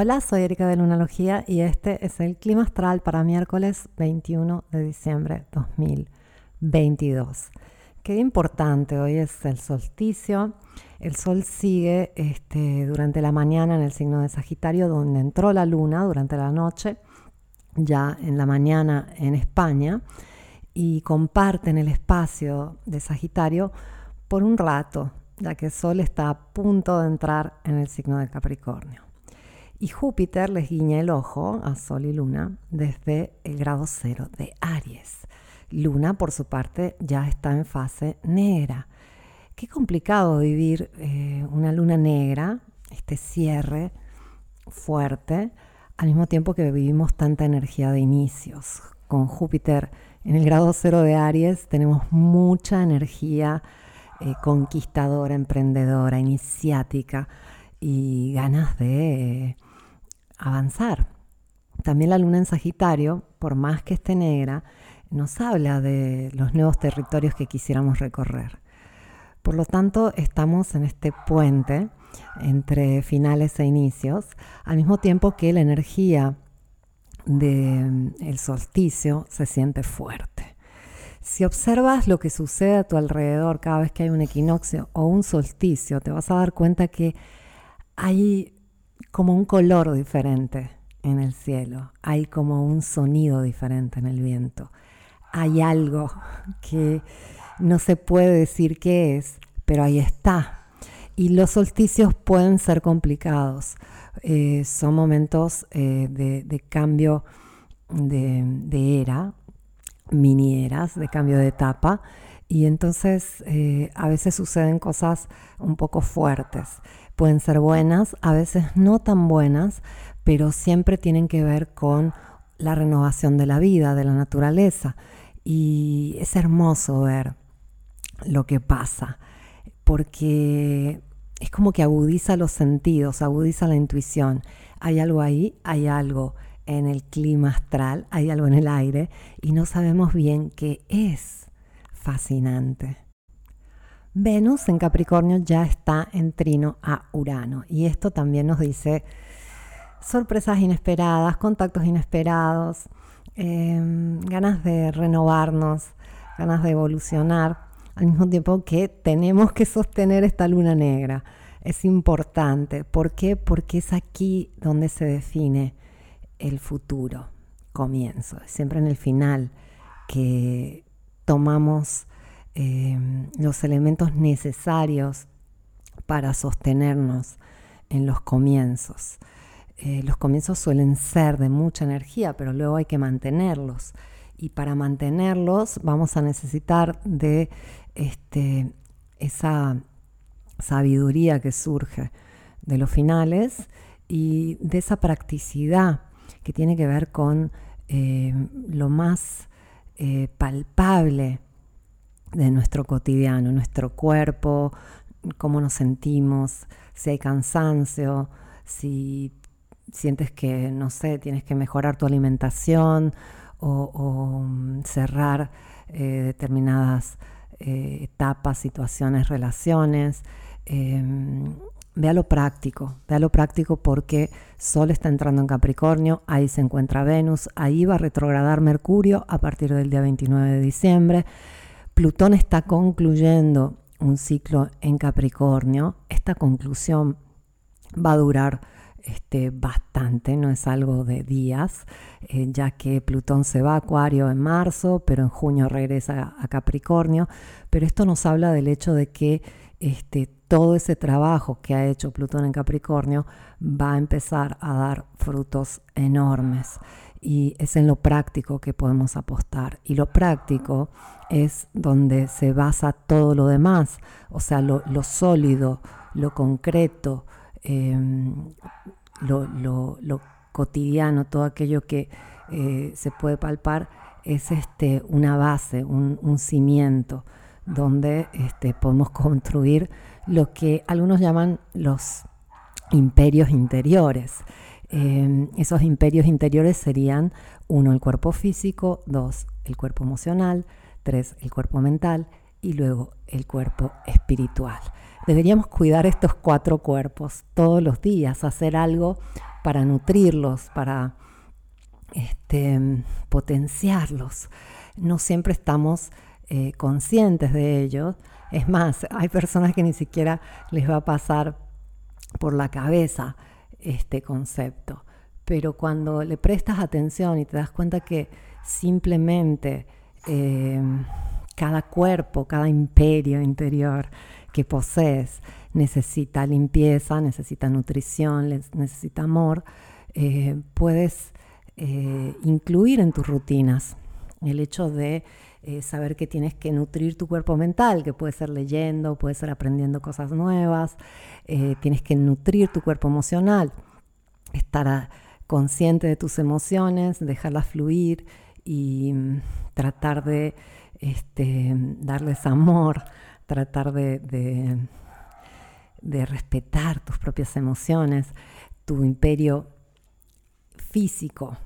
Hola, soy Erika de Lunalogía y este es el clima astral para miércoles 21 de diciembre 2022. Qué importante, hoy es el solsticio. El sol sigue este, durante la mañana en el signo de Sagitario, donde entró la luna durante la noche, ya en la mañana en España, y comparten el espacio de Sagitario por un rato, ya que el sol está a punto de entrar en el signo de Capricornio. Y Júpiter les guiña el ojo a Sol y Luna desde el grado cero de Aries. Luna, por su parte, ya está en fase negra. Qué complicado vivir eh, una luna negra, este cierre fuerte, al mismo tiempo que vivimos tanta energía de inicios. Con Júpiter en el grado cero de Aries tenemos mucha energía eh, conquistadora, emprendedora, iniciática y ganas de avanzar. También la luna en Sagitario, por más que esté negra, nos habla de los nuevos territorios que quisiéramos recorrer. Por lo tanto, estamos en este puente entre finales e inicios, al mismo tiempo que la energía del solsticio se siente fuerte. Si observas lo que sucede a tu alrededor cada vez que hay un equinoccio o un solsticio, te vas a dar cuenta que hay como un color diferente en el cielo, hay como un sonido diferente en el viento, hay algo que no se puede decir qué es, pero ahí está. Y los solsticios pueden ser complicados, eh, son momentos eh, de, cambio de, era, mini eras, de cambio de etapa, y entonces eh, a veces suceden cosas un poco fuertes pueden ser buenas, a veces no tan buenas, pero siempre tienen que ver con la renovación de la vida, de la naturaleza. Y es hermoso ver lo que pasa, porque es como que agudiza los sentidos, agudiza la intuición. Hay algo ahí, hay algo en el clima astral, hay algo en el aire y no sabemos bien qué es. Fascinante. Venus en Capricornio ya está en trino a Urano y esto también nos dice sorpresas inesperadas, contactos inesperados, em, ganas de renovarnos, ganas de evolucionar, al mismo tiempo que tenemos que sostener esta luna negra. Es importante. ¿Por qué? Porque es aquí donde se define el futuro, comienzo, siempre en el final que tomamos Em, los elementos necesarios para sostenernos en los comienzos. Eh, los comienzos suelen ser de mucha energía, pero luego hay que mantenerlos. Y para mantenerlos vamos a necesitar de este, esa sabiduría que surge de los finales y de esa practicidad que tiene que ver con eh, lo más eh, palpable de nuestro cotidiano, nuestro cuerpo, cómo nos sentimos, si hay cansancio, si sientes que, no sé, tienes que mejorar tu alimentación o, mm, cerrar eh, determinadas eh, etapas, situaciones, relaciones. Em, ve a lo práctico, ve a lo práctico porque Sol está entrando en Capricornio, ahí se encuentra Venus, ahí va a retrogradar Mercurio a partir del día 29 de diciembre. Plutón está concluyendo un ciclo en Capricornio. Esta conclusión va a durar este, bastante, no es algo de días, eh, ya que Plutón se va a Acuario en marzo, pero en junio regresa a, Capricornio. Pero esto nos habla del hecho de que este, todo ese trabajo que ha hecho Plutón en Capricornio va a empezar a dar frutos enormes y es en lo práctico que podemos apostar. Y lo práctico es donde se basa todo lo demás, o sea, lo, sólido, lo concreto, em, lo, cotidiano, todo aquello que eh, se puede palpar, es este, una base, un, cimiento donde este, podemos construir lo que algunos llaman los imperios interiores. Em, esos imperios interiores serían, uno, el cuerpo físico, dos, el cuerpo emocional, tres, el cuerpo mental y luego el cuerpo espiritual. deberíamos cuidar estos cuatro cuerpos todos los días, hacer algo para nutrirlos, para este, potenciarlos. No siempre estamos eh, conscientes de ello. Es más, hay personas que ni siquiera les va a pasar por la cabeza este concepto. Pero cuando le prestas atención y te das cuenta que simplemente eh, cada cuerpo, cada imperio interior que posees necesita limpieza, necesita nutrición, necesita amor, eh, puedes incluir en tus rutinas el hecho de saber que tienes que nutrir tu cuerpo mental, que puede ser leyendo, puede ser aprendiendo cosas nuevas, tienes que nutrir tu cuerpo emocional, estar consciente de tus emociones, dejarlas fluir y mm, tratar de este, darles amor, tratar de, respetar tus propias emociones, tu imperio físico,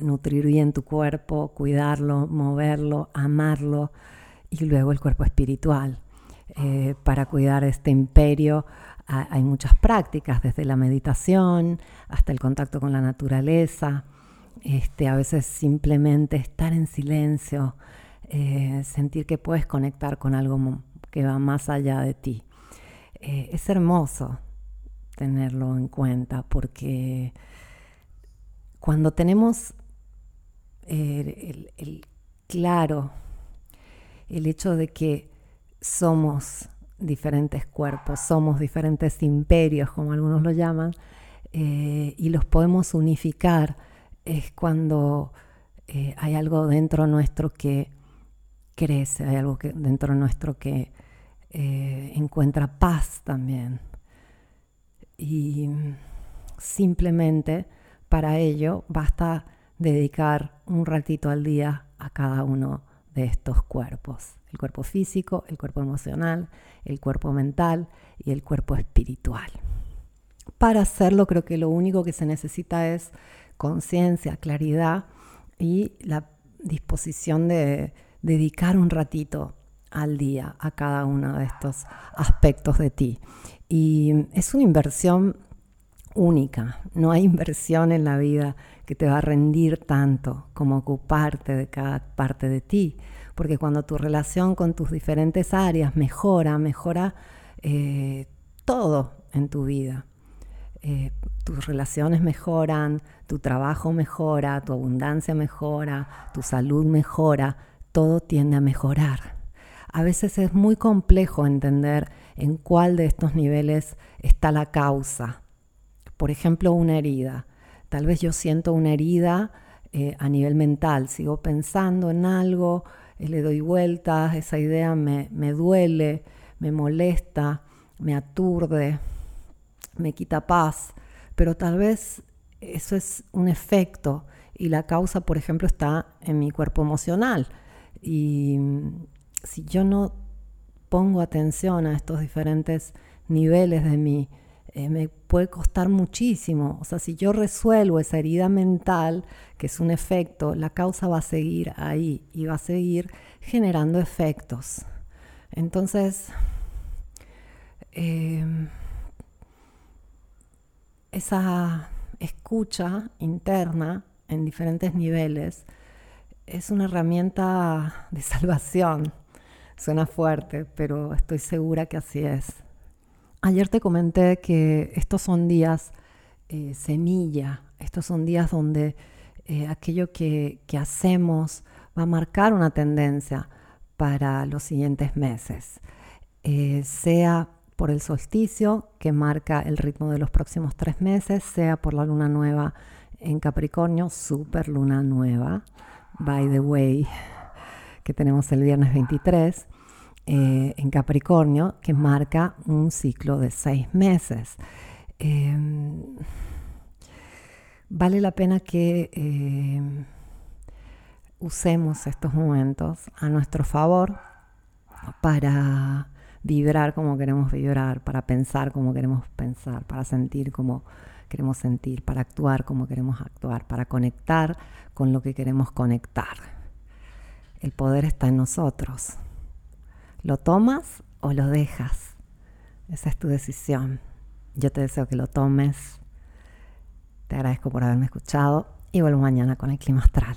nutrir bien tu cuerpo, cuidarlo, moverlo, amarlo, y luego el cuerpo espiritual. Eh, para cuidar este imperio hay muchas prácticas, desde la meditación hasta el contacto con la naturaleza, este, a veces simplemente estar en silencio, eh, sentir que puedes conectar con algo que va más allá de ti. Eh, es hermoso tenerlo en cuenta porque cuando tenemos el, claro el hecho de que somos diferentes cuerpos, somos diferentes imperios, como algunos lo llaman, eh, y los podemos unificar, es cuando eh, hay algo dentro nuestro que crece, hay algo que, dentro nuestro que eh, encuentra paz también. Y simplemente para ello basta dedicar un ratito al día a cada uno de estos cuerpos. El cuerpo físico, el cuerpo emocional, el cuerpo mental y el cuerpo espiritual. Para hacerlo creo que lo único que se necesita es conciencia, claridad y la disposición de dedicar un ratito al día a cada uno de estos aspectos de ti. Y es una inversión única, no hay inversión en la vida que te va a rendir tanto como ocuparte de cada parte de ti, porque cuando tu relación con tus diferentes áreas mejora, mejora eh, todo en tu vida. Eh, tus relaciones mejoran, tu trabajo mejora, tu abundancia mejora, tu salud mejora, todo tiende a mejorar. A veces es muy complejo entender en cuál de estos niveles está la causa. Por ejemplo, una herida. Tal vez yo siento una herida eh, a nivel mental, sigo pensando en algo, eh, le doy vueltas, esa idea me, me duele, me molesta, me aturde, me quita paz, pero tal vez eso es un efecto y la causa, por ejemplo, está en mi cuerpo emocional. Y mm, si yo no pongo atención a estos diferentes niveles de mí, eh, me puede costar muchísimo. O sea, si yo resuelvo esa herida mental, que es un efecto, la causa va a seguir ahí y va a seguir generando efectos. Entonces, em, esa escucha interna en diferentes niveles es una herramienta de salvación. Suena fuerte, pero estoy segura que así es. Ayer te comenté que estos son días eh, semilla, estos son días donde eh, aquello que, hacemos va a marcar una tendencia para los siguientes meses, eh, sea por el solsticio que marca el ritmo de los próximos tres meses, sea por la luna nueva en Capricornio, super luna nueva, by the way, que tenemos el viernes 23, eh, en Capricornio, que marca un ciclo de seis meses. Em, vale la pena que em, usemos estos momentos a nuestro favor para vibrar como queremos vibrar, para pensar como queremos pensar, para sentir como queremos sentir, para actuar como queremos actuar, para conectar con lo que queremos conectar. El poder está en nosotros. ¿Lo tomas o lo dejas? esa es tu decisión. Yo te deseo que lo tomes. Te agradezco por haberme escuchado y vuelvo mañana con el clima astral.